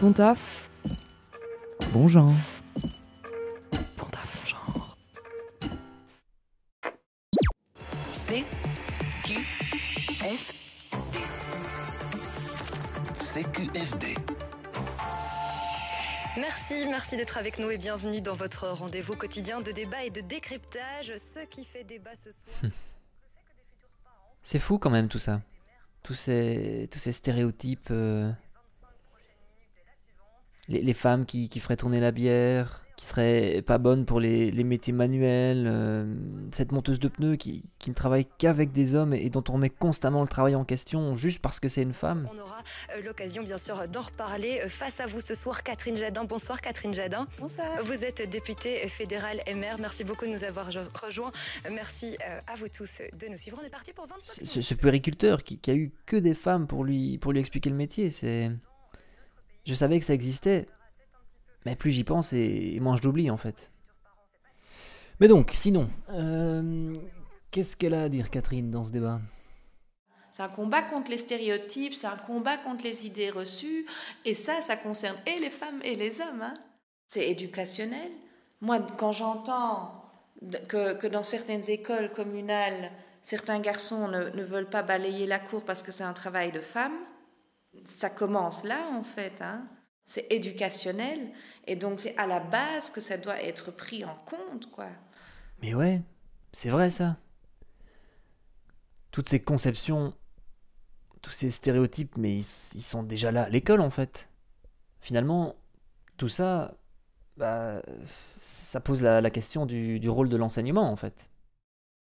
Bon taf. Bon genre. Bon taf, bon genre. C Q F CQFD. Merci, merci d'être avec nous et bienvenue dans votre rendez-vous quotidien de débat et de décryptage. Ce qui fait débat ce soir. C'est fou quand même tout ça. Tous ces, tous ces stéréotypes. euh, Les, les femmes qui, qui feraient tourner la bière, qui seraient pas bonnes pour les, les métiers manuels. euh, cette monteuse de pneus qui, qui ne travaille qu'avec des hommes et dont on remet constamment le travail en question juste parce que c'est une femme. On aura euh, l'occasion bien sûr d'en reparler. Euh, Face à vous ce soir, Catherine Jadin. Bonsoir Catherine Jadin. Bonsoir. Vous êtes députée fédérale MR. Merci beaucoup de nous avoir jo- rejoints. Merci à vous tous de nous suivre. On est parti pour 25 Ce, minutes. ce- ce puériculteur qui, qui a eu que des femmes pour lui, pour lui expliquer le métier, c'est. Je savais que ça existait, mais plus j'y pense et, et moins je l'oublie en fait. Mais donc, sinon, euh, qu'est-ce qu'elle a à dire, Catherine, dans ce débat? C'est un combat contre les stéréotypes, c'est un combat contre les idées reçues, et ça, ça concerne et les femmes et les hommes. hein. C'est éducationnel. Moi, quand j'entends que, que dans certaines écoles communales, certains garçons ne, ne veulent pas balayer la cour parce que c'est un travail de femme, ça commence là, en fait. hein. C'est éducationnel, et donc c'est à la base que ça doit être pris en compte, quoi. Mais ouais, c'est vrai ça. Toutes ces conceptions, tous ces stéréotypes, mais ils, ils sont déjà là à l'école en fait. Finalement, tout ça, bah, ça pose la, la question du, du rôle de l'enseignement en fait.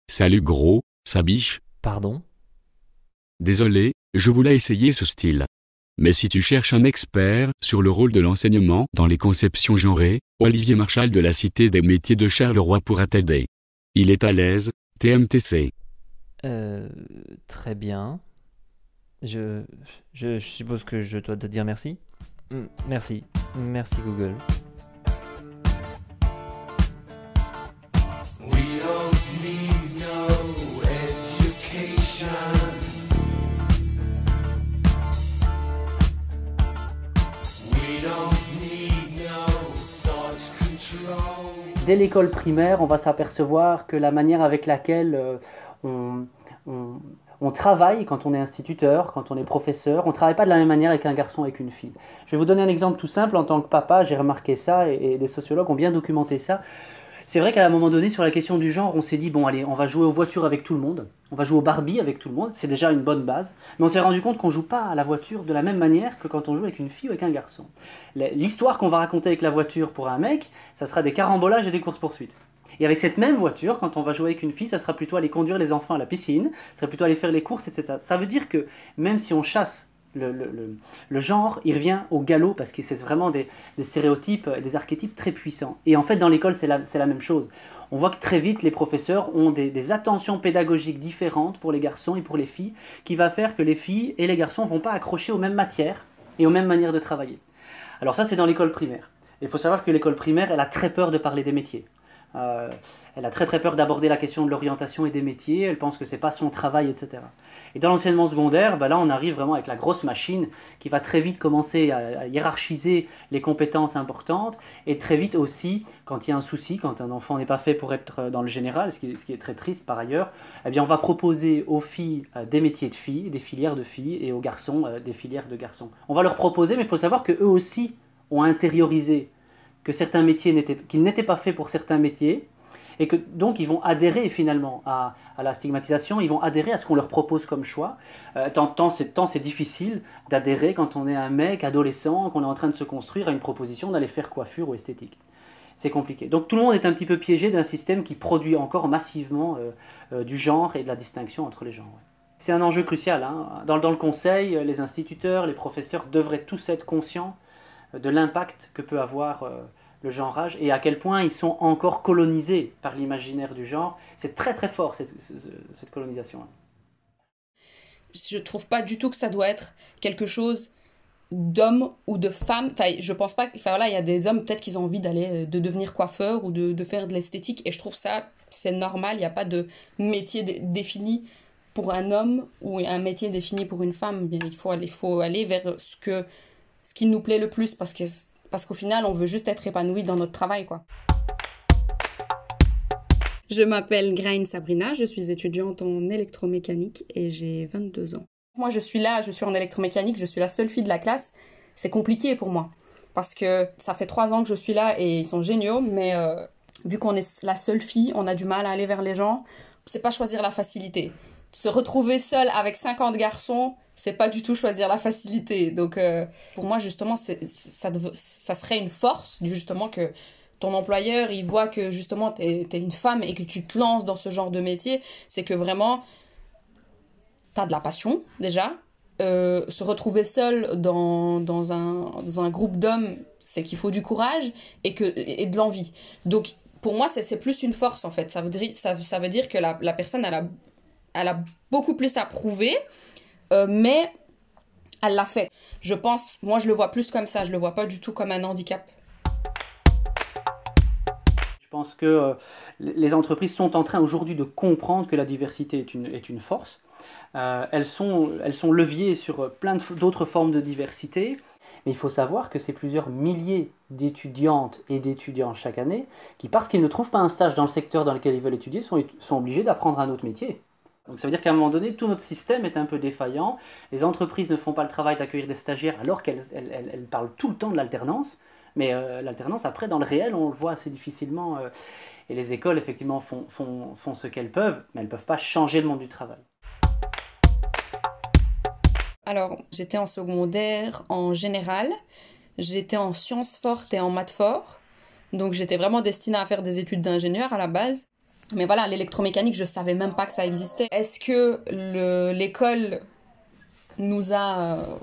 Salut gros, ça biche. Pardon? Désolé, je voulais essayer ce style. Mais si tu cherches un expert sur le rôle de l'enseignement dans les conceptions genrées, Olivier Marchal de la Cité des métiers de Charleroi pourra t'aider. Il est à l'aise, TMTC. Euh, très bien. Je, je, je suppose que je dois te dire merci. Mm, Merci. Merci Google. Dès l'école primaire, on va s'apercevoir que la manière avec laquelle euh, on, travaille quand on est instituteur, quand on est professeur, on ne travaille pas de la même manière avec un garçon et une fille. Je vais vous donner un exemple tout simple. En tant que papa, j'ai remarqué ça et des sociologues ont bien documenté ça. C'est vrai qu'à un moment donné, sur la question du genre, on s'est dit, bon allez, on va jouer aux voitures avec tout le monde, on va jouer au Barbie avec tout le monde, c'est déjà une bonne base, mais on s'est rendu compte qu'on joue pas à la voiture de la même manière que quand on joue avec une fille ou avec un garçon. L'histoire qu'on va raconter avec la voiture pour un mec, ça sera des carambolages et des courses-poursuites. Et avec cette même voiture, quand on va jouer avec une fille, ça sera plutôt aller conduire les enfants à la piscine, ça sera plutôt aller faire les courses, etc. Ça veut dire que même si on chasse le, genre, il revient au galop parce que c'est vraiment des, stéréotypes, des archétypes très puissants. Et en fait, dans l'école, c'est la, c'est la même chose. On voit que très vite, les professeurs ont des, des attentions pédagogiques différentes pour les garçons et pour les filles, qui va faire que les filles et les garçons ne vont pas accrocher aux mêmes matières et aux mêmes manières de travailler. Alors ça, c'est dans l'école primaire. Il faut savoir que l'école primaire, elle a très peur de parler des métiers. Euh, elle a très très peur d'aborder la question de l'orientation et des métiers. Elle pense que c'est pas son travail, etc. Et dans l'enseignement secondaire, ben là, on arrive vraiment avec la grosse machine qui va très vite commencer à, hiérarchiser les compétences importantes et très vite aussi, quand il y a un souci, quand un enfant n'est pas fait pour être dans le général, ce qui est, ce qui est très triste par ailleurs, eh bien, on va proposer aux filles euh, des métiers de filles, des filières de filles, et aux garçons euh, des filières de garçons. On va leur proposer, mais il faut savoir que eux aussi ont intériorisé que certains métiers n'étaient, qu'ils n'étaient pas faits pour certains métiers, et que donc ils vont adhérer finalement à, la stigmatisation, ils vont adhérer à ce qu'on leur propose comme choix. Euh, tant, tant c'est, tant c'est difficile d'adhérer quand on est un mec adolescent, qu'on est en train de se construire à une proposition d'aller faire coiffure ou esthétique. C'est compliqué. Donc tout le monde est un petit peu piégé d'un système qui produit encore massivement euh, euh, du genre et de la distinction entre les genres. C'est un enjeu crucial. hein. Dans, le conseil, les instituteurs, les professeurs devraient tous être conscients de l'impact que peut avoir euh, le genrage et à quel point ils sont encore colonisés par l'imaginaire du genre. C'est très très fort cette, ce- ce- cette colonisation. je trouve pas du tout que ça doit être quelque chose d'homme ou de femme. Enfin, je pense pas. Enfin, voilà, il y a des hommes, peut-être qu'ils ont envie d'aller, euh, de devenir coiffeur ou de, de faire de l'esthétique. Et je trouve ça, c'est normal. Il n'y a pas de métier dé- défini pour un homme ou un métier défini pour une femme. Il faut aller, faut aller vers ce que ce qui nous plaît le plus parce que parce qu'au final, on veut juste être épanoui dans notre travail, quoi. Je m'appelle Graine Sabrina, je suis étudiante en électromécanique et j'ai 22 ans. Moi, je suis là, je suis en électromécanique, je suis la seule fille de la classe. C'est compliqué pour moi parce que ça fait trois ans que je suis là et ils sont géniaux, mais euh, vu qu'on est la seule fille, on a du mal à aller vers les gens. C'est pas choisir la facilité. Se retrouver seule avec 50 garçons, c'est pas du tout choisir la facilité. Donc, euh, pour moi, justement, ça, serait une force, justement, que ton employeur, il voit que, justement, t'es es une femme et que tu te lances dans ce genre de métier. C'est que vraiment, t'as de la passion, déjà. Euh, se retrouver seul dans, dans, un, dans un groupe d'hommes, c'est qu'il faut du courage et, que, et de l'envie. Donc, pour moi, c'est c'est plus une force, en fait. Ça veut dire, ça, ça veut dire que la, la personne, elle a, elle a beaucoup plus à prouver, euh, mais elle l'a fait. Je pense, moi, je le vois plus comme ça. Je le vois pas du tout comme un handicap. Je pense que euh, les entreprises sont en train aujourd'hui de comprendre que la diversité est une, est une force. Euh, elles, sont, elles sont sur plein d'autres formes de diversité. Mais il faut savoir que c'est plusieurs milliers d'étudiantes et d'étudiants chaque année qui, parce qu'ils ne trouvent pas un stage dans le secteur dans lequel ils veulent étudier, sont, sont obligés d'apprendre un autre métier. Donc ça veut dire qu'à un moment donné, tout notre système est un peu défaillant. Les entreprises ne font pas le travail d'accueillir des stagiaires alors qu'elles elles- elles- elles parlent tout le temps de l'alternance. Mais euh, l'alternance, après, dans le réel, on le voit assez difficilement. euh, et les écoles, effectivement, font ce qu'elles peuvent, mais elles ne peuvent pas changer le monde du travail. Alors, j'étais en secondaire en général. J'étais en sciences fortes et en maths fort. Donc, j'étais vraiment destinée à faire des études d'ingénieur à la base. Mais voilà, l'électromécanique, je savais même pas que ça existait. Est-ce que le- l'école nous a euh,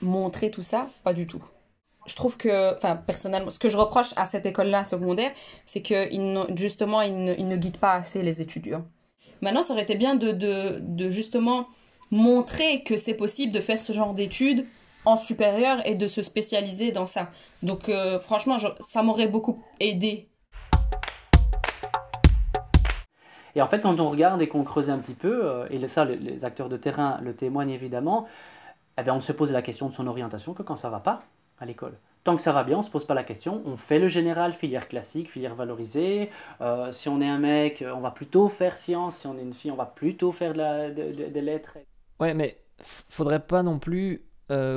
montré tout ça? Pas du tout. Je trouve que, enfin, personnellement, ce que je reproche à cette école-là secondaire, c'est que justement, ils ne, guident pas assez les étudiants. Maintenant, ça aurait été bien de, justement montrer que c'est possible de faire ce genre d'études en supérieur et de se spécialiser dans ça. Donc, euh, franchement, ça m'aurait beaucoup aidé Et en fait, quand on regarde et qu'on creuse un petit peu, euh, et ça, les, acteurs de terrain le témoignent évidemment, eh bien, on ne se pose la question de son orientation que quand ça va pas à l'école. Tant que ça va bien, on ne se pose pas la question. On fait le général, filière classique, filière valorisée. Euh, si on est un mec, euh, on va plutôt faire sciences. Si on est une fille, on va plutôt faire de des lettres. Ouais, mais faudrait pas non plus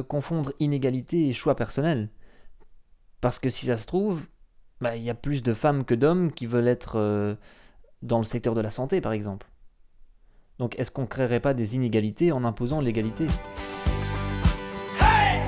confondre inégalité et choix personnel. Parce que si ça se trouve, bah, il y a plus de femmes que d'hommes qui veulent être dans le secteur de la santé, par exemple. Donc est-ce qu'on créerait pas des inégalités en imposant l'égalité? Hey,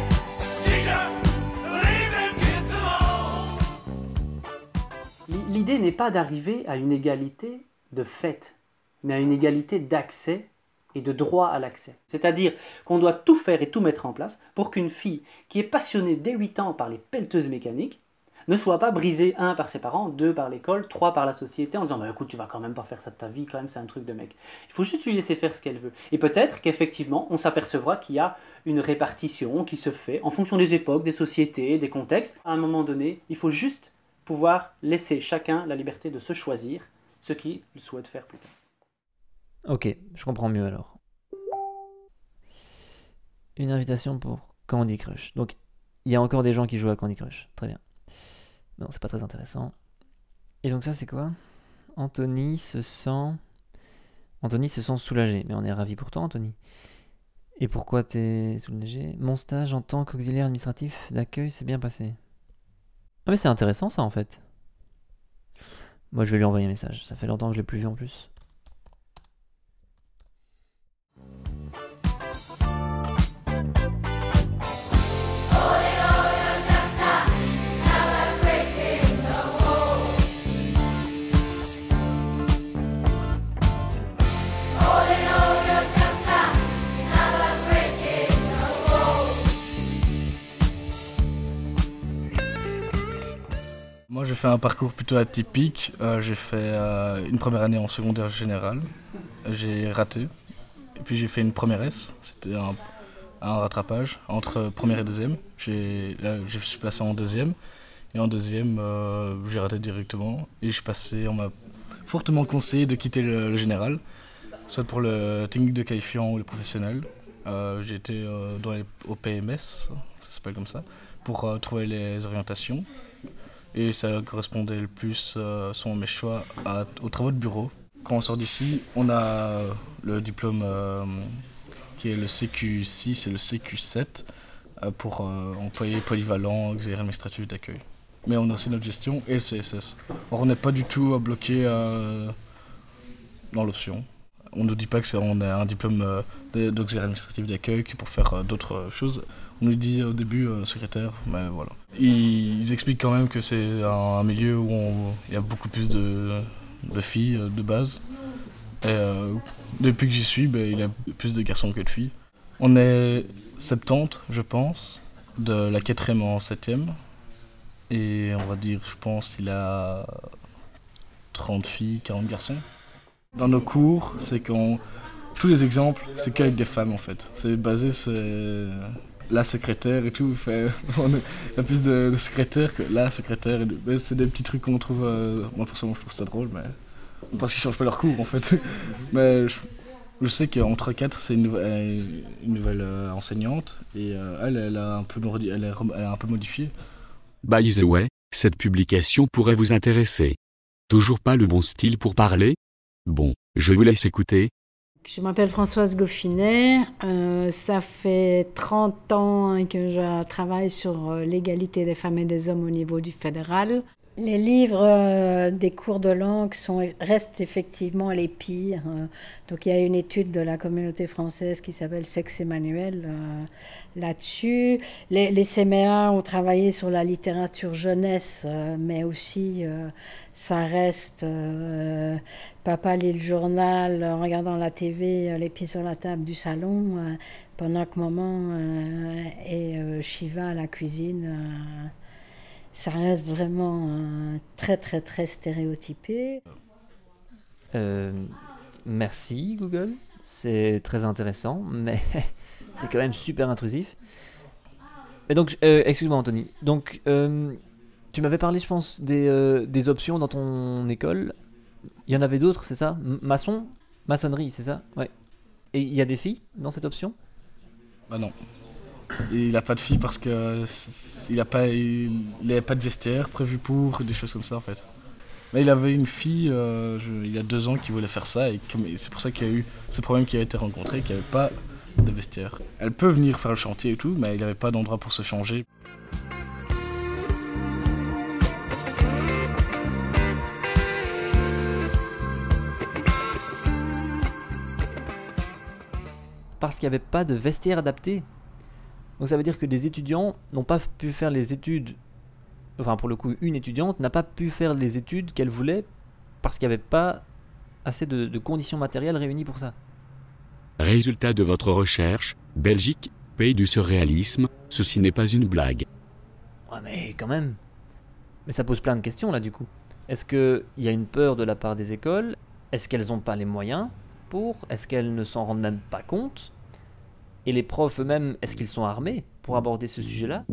L'idée n'est pas d'arriver à une égalité de fait, mais à une égalité d'accès et de droit à l'accès. C'est-à-dire qu'on doit tout faire et tout mettre en place pour qu'une fille qui est passionnée dès 8 ans par les pelleteuses mécaniques ne soit pas brisée, un, par ses parents, deux, par l'école, trois, par la société, en disant bah, écoute, tu vas quand même pas faire ça de ta vie, quand même, c'est un truc de mec. Il faut juste lui laisser faire ce qu'elle veut. Et peut-être qu'effectivement, on s'apercevra qu'il y a une répartition qui se fait en fonction des époques, des sociétés, des contextes. À un moment donné, il faut juste pouvoir laisser chacun la liberté de se choisir ce qu'il souhaite faire plus tard. Ok, je comprends mieux alors. Une invitation pour Candy Crush. Donc, il y a encore des gens qui jouent à Candy Crush. Très bien. Non, c'est pas très intéressant. Et donc ça, c'est quoi? Anthony se sent... Anthony se sent soulagé. Mais on est ravi pour toi, Anthony. Et pourquoi t'es soulagé? Mon stage en tant qu'auxiliaire administratif d'accueil s'est bien passé. Ah mais c'est intéressant ça en fait. Moi je vais lui envoyer un message. Ça fait longtemps que je l'ai plus vu en plus. Fait un parcours plutôt atypique. Euh, j'ai fait euh, une première année en secondaire général. J'ai raté. Et puis j'ai fait une première S. C'était un, rattrapage entre première et deuxième. J'ai, là, je suis passé en deuxième. Et en deuxième, euh, j'ai raté directement. Et je suis passé, on m'a fortement conseillé de quitter le, général, soit pour le technique de qualifiant ou le professionnel. J'ai été dans les, au PMS, ça s'appelle comme ça, pour trouver les orientations. Et ça correspondait le plus, euh, selon mes choix, aux travaux de bureau. Quand on sort d'ici, on a le diplôme euh, qui est le CQ6 et le CQ7 euh, pour euh, employé polyvalent, auxiliaire administratif d'accueil. Mais on a aussi notre gestion et le CSS. Or, on n'est pas du tout bloqué dans l'option. On ne nous dit pas que c'est on a un diplôme d'auxiliaire administratif d'accueil pour faire d'autres choses. On nous dit au début euh, secrétaire, mais voilà. Ils, ils expliquent quand même que c'est un, milieu où il y a beaucoup plus de, filles euh, de base. Euh, depuis que j'y suis, ben, il y a plus de garçons que de filles. On est 70, je pense, de la quatrième en septième. Et on va dire, je pense, il a 30 filles, 40 garçons. Dans nos cours, c'est qu'on. Tous les exemples, c'est qu'avec des femmes en fait. C'est basé sur la secrétaire et tout. Fait, on a plus de, de secrétaires que la secrétaire. C'est des petits trucs qu'on trouve. euh, moi, forcément, je trouve ça drôle, mais. Parce qu'ils changent pas leur cours en fait. mais je, sais qu'entre 4, c'est une, une nouvelle euh, enseignante. Et euh, elle, elle a, un peu, elle, rem- elle a un peu modifié. By the way, cette publication pourrait vous intéresser. Toujours pas le bon style pour parler? Bon, je vous laisse écouter. Je m'appelle Françoise Goffinet. Euh, ça fait 30 ans que je travaille sur euh, l'égalité des femmes et des hommes au niveau du fédéral. Les livres euh, des cours de langue sont, restent effectivement les pires. euh. donc il y a une étude de la communauté française qui s'appelle Sexe et manuel euh, là-dessus. Les, les CMA ont travaillé sur la littérature jeunesse, euh, mais aussi ça reste papa lit le journal en regardant la TV, les pieds sur la table du salon, pendant que maman euh, Shiva à la cuisine. Ça reste vraiment euh, très très très stéréotypé. Euh, merci Google, c'est très intéressant, mais t'es quand même super intrusif. Mais donc, euh, excuse-moi Anthony, donc euh, tu m'avais parlé je pense des, euh, des options dans ton école. Il y en avait d'autres, c'est ça? M- Maçon? Maçonnerie, c'est ça? Ouais. Et il y a des filles dans cette option? Bah non. Il n'a pas de fille parce que c- il n'a pas, il, pas de vestiaire prévu pour, des choses comme ça en fait. Mais il avait une fille euh, il y a deux ans qui voulait faire ça et c'est pour ça qu'il y a eu ce problème qui a été rencontré, qu'il n'y avait pas de vestiaire. Elle peut venir faire le chantier et tout, mais il n'avait pas d'endroit pour se changer. Parce qu'il n'y avait pas de vestiaire adapté. Donc ça veut dire que des étudiants n'ont pas pu faire les études, enfin pour le coup une étudiante n'a pas pu faire les études qu'elle voulait parce qu'il n'y avait pas assez de, de conditions matérielles réunies pour ça. Résultat de votre recherche, Belgique, pays du surréalisme, ceci n'est pas une blague. Ouais mais quand même. Mais ça pose plein de questions là du coup. Est-ce qu'il y a une peur de la part des écoles? Est-ce qu'elles n'ont pas les moyens pour? Est-ce qu'elles ne s'en rendent même pas compte? Et les profs eux-mêmes, est-ce qu'ils sont armés pour aborder ce sujet-là?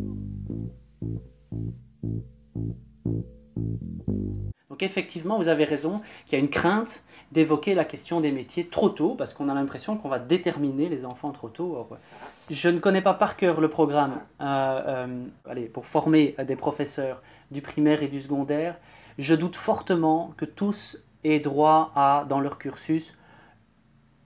Donc effectivement, vous avez raison qu'il y a une crainte d'évoquer la question des métiers trop tôt, parce qu'on a l'impression qu'on va déterminer les enfants trop tôt. Je ne connais pas par cœur le programme euh, euh, allez, pour former des professeurs du primaire et du secondaire. Je doute fortement que tous aient droit à, dans leur cursus,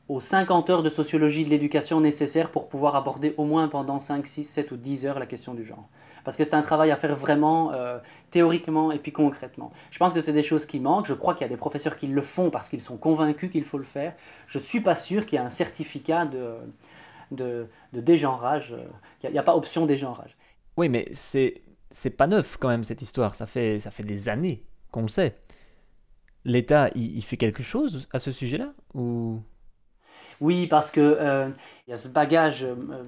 aux 50 heures de sociologie de l'éducation nécessaires pour pouvoir aborder au moins pendant 5, 6, 7 ou 10 heures la question du genre. Parce que c'est un travail à faire vraiment euh, théoriquement et puis concrètement. Je pense que c'est des choses qui manquent. Je crois qu'il y a des professeurs qui le font parce qu'ils sont convaincus qu'il faut le faire. Je ne suis pas sûr qu'il y ait un certificat de, de, dégenrage. euh, Il n'y a, a pas option dégenrage. Oui mais c'est c'est pas neuf quand même cette histoire, ça fait, ça fait des années qu'on le sait. L'État, il, il fait quelque chose à ce sujet-là Ou? Oui, parce que euh, il y a ce bagage euh, euh,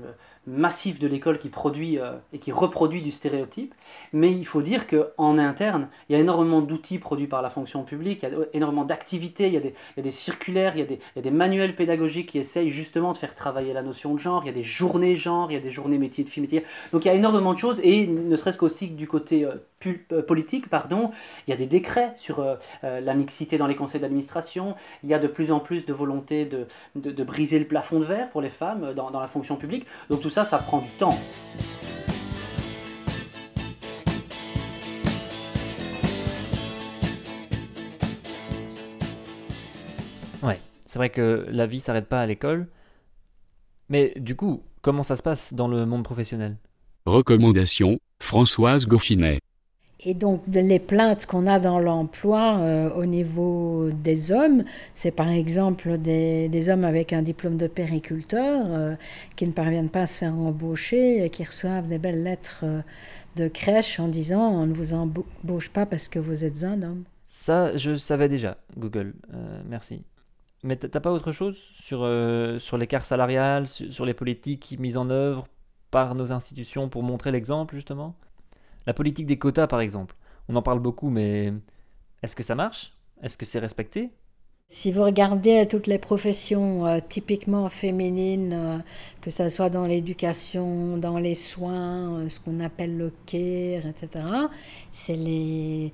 massif de l'école qui produit euh, et qui reproduit du stéréotype, mais il faut dire qu'en interne, il y a énormément d'outils produits par la fonction publique, il y a énormément d'activités, il, y a des- circulaires, il y a des, manuels pédagogiques qui essayent justement de faire travailler la notion de genre, il y a des journées genre, il y a des journées métiers de filles, métiers. Donc il y a énormément de choses, et ne serait-ce qu'aussi du côté euh, euh, politique, pardon, il y a des décrets sur euh, euh, la mixité dans les conseils d'administration, il y a de plus en plus de volonté de briser le plafond de verre pour les femmes. Femmes dans, dans la fonction publique. Donc tout ça, ça prend du temps. Ouais, c'est vrai que la vie s'arrête pas à l'école. Mais du coup, comment ça se passe dans le monde professionnel? Recommandation, Françoise Goffinet. Et donc, les plaintes qu'on a dans l'emploi euh, au niveau des hommes, c'est par exemple des, hommes avec un diplôme de périculteur euh, qui ne parviennent pas à se faire embaucher et qui reçoivent des belles lettres euh, de crèche en disant on ne vous embauche pas parce que vous êtes un homme. Ça, je savais déjà, Google. Euh, merci. Mais t'as pas autre chose sur, euh, sur l'écart salarial, sur les politiques mises en œuvre par nos institutions pour montrer l'exemple, justement? La politique des quotas, par exemple. On en parle beaucoup, mais est-ce que ça marche? Est-ce que c'est respecté? Si vous regardez toutes les professions euh, typiquement féminines, euh, que ce soit dans l'éducation, dans les soins, euh, ce qu'on appelle le care, etc., c'est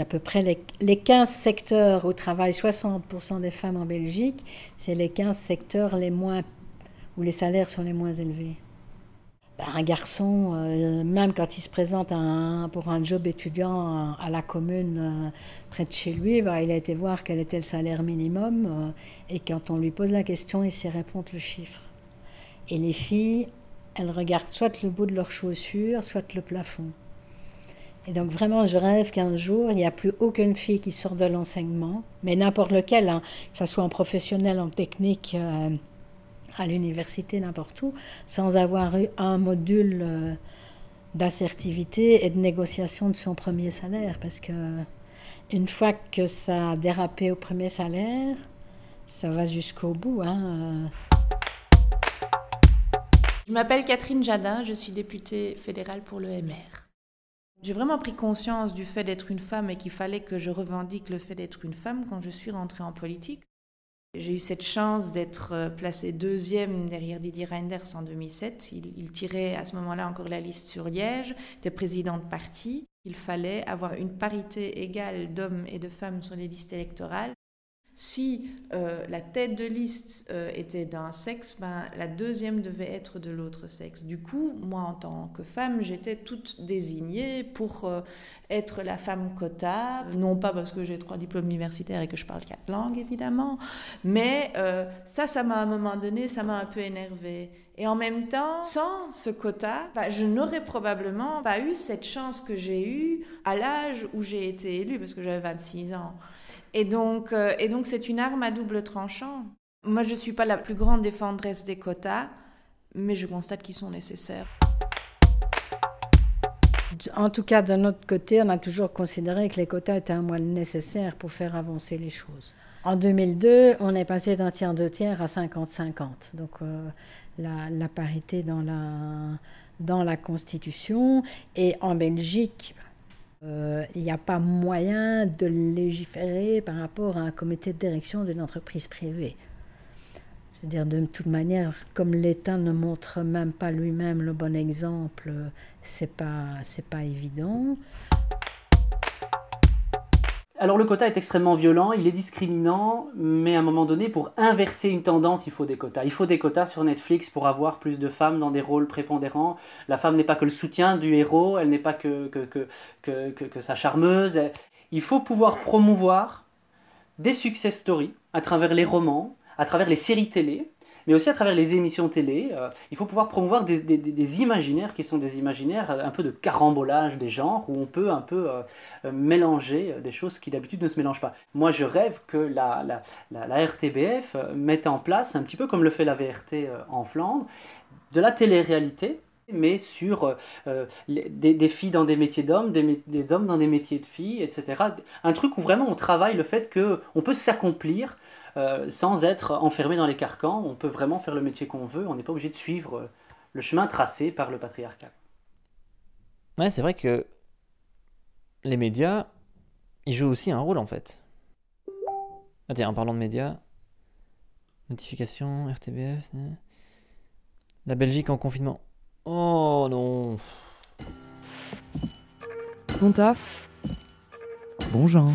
à peu près les, les 15 secteurs où travaillent 60% des femmes en Belgique, c'est les 15 secteurs les moins, où les salaires sont les moins élevés. Ben, un garçon, euh, même quand il se présente pour un job étudiant à, la commune euh, près de chez lui, ben, il a été voir quel était le salaire minimum euh, et quand on lui pose la question, il sait répondre le chiffre. Et les filles, elles regardent soit le bout de leurs chaussures, soit le plafond. Et donc vraiment, je rêve qu'un jour, il n'y a plus aucune fille qui sort de l'enseignement, mais n'importe lequel, hein, que ce soit en professionnel, en technique, à l'université, n'importe où, sans avoir eu un module euh, d'assertivité et de négociation de son premier salaire. Parce que une fois que ça a dérapé au premier salaire, ça va jusqu'au bout. Hein. Je m'appelle Catherine Jadin, je suis députée fédérale pour le MR. J'ai vraiment pris conscience du fait d'être une femme et qu'il fallait que je revendique le fait d'être une femme quand je suis rentrée en politique. J'ai eu cette chance d'être euh, placée deuxième derrière Didier Reinders en 2007. Il, il tirait à ce moment-là encore la liste sur Liège, était président de parti. Il fallait avoir une parité égale d'hommes et de femmes sur les listes électorales. Si euh, la tête de liste euh, était d'un sexe, ben, la deuxième devait être de l'autre sexe. Du coup, moi, en tant que femme, j'étais toute désignée pour euh, être la femme quota. Non pas parce que j'ai trois diplômes universitaires et que je parle quatre langues, évidemment, mais ça, ça m'a à un moment donné, ça m'a un peu énervée. Et en même temps, sans ce quota, bah, je n'aurais probablement pas eu cette chance que j'ai eue à l'âge où j'ai été élue, parce que j'avais 26 ans. Et donc, euh, et donc c'est une arme à double tranchant. Moi, je ne suis pas la plus grande défendresse des quotas, mais je constate qu'ils sont nécessaires. En tout cas, de notre côté, on a toujours considéré que les quotas étaient un moyen nécessaire pour faire avancer les choses. En 2002, on est passé d'un tiers, deux tiers à 50-50. Donc euh, la, la parité dans la, dans la Constitution. Et en Belgique, euh, il n'y a pas moyen de légiférer par rapport à un comité de direction d'une entreprise privée. Je veux dire, de toute manière, comme l'État ne montre même pas lui-même le bon exemple, c'est pas, c'est pas évident. Alors le quota est extrêmement violent, il est discriminant, mais à un moment donné, pour inverser une tendance, il faut des quotas. Il faut des quotas sur Netflix pour avoir plus de femmes dans des rôles prépondérants. La femme n'est pas que le soutien du héros, elle n'est pas que, que, que, que, sa charmeuse. Il faut pouvoir promouvoir des success stories à travers les romans, à travers les séries télé, mais aussi à travers les émissions télé. Euh, il faut pouvoir promouvoir des, imaginaires qui sont des imaginaires euh, un peu de carambolage des genres, où on peut un peu euh, mélanger des choses qui d'habitude ne se mélangent pas. Moi, je rêve que la, RTBF mette en place, un petit peu comme le fait la VRT en Flandre, de la télé-réalité, mais sur des, filles dans des métiers d'hommes, des, des hommes dans des métiers de filles, etc. Un truc où vraiment on travaille le fait qu'on peut s'accomplir euh, sans être enfermé dans les carcans. On peut vraiment faire le métier qu'on veut. On n'est pas obligé de suivre euh, le chemin tracé par le patriarcat. Ouais, c'est vrai que les médias, ils jouent aussi un rôle en fait. Ah tiens, en parlant de médias, notification, RTBF, né. la Belgique en confinement. Oh non. Bon taf Bon genre.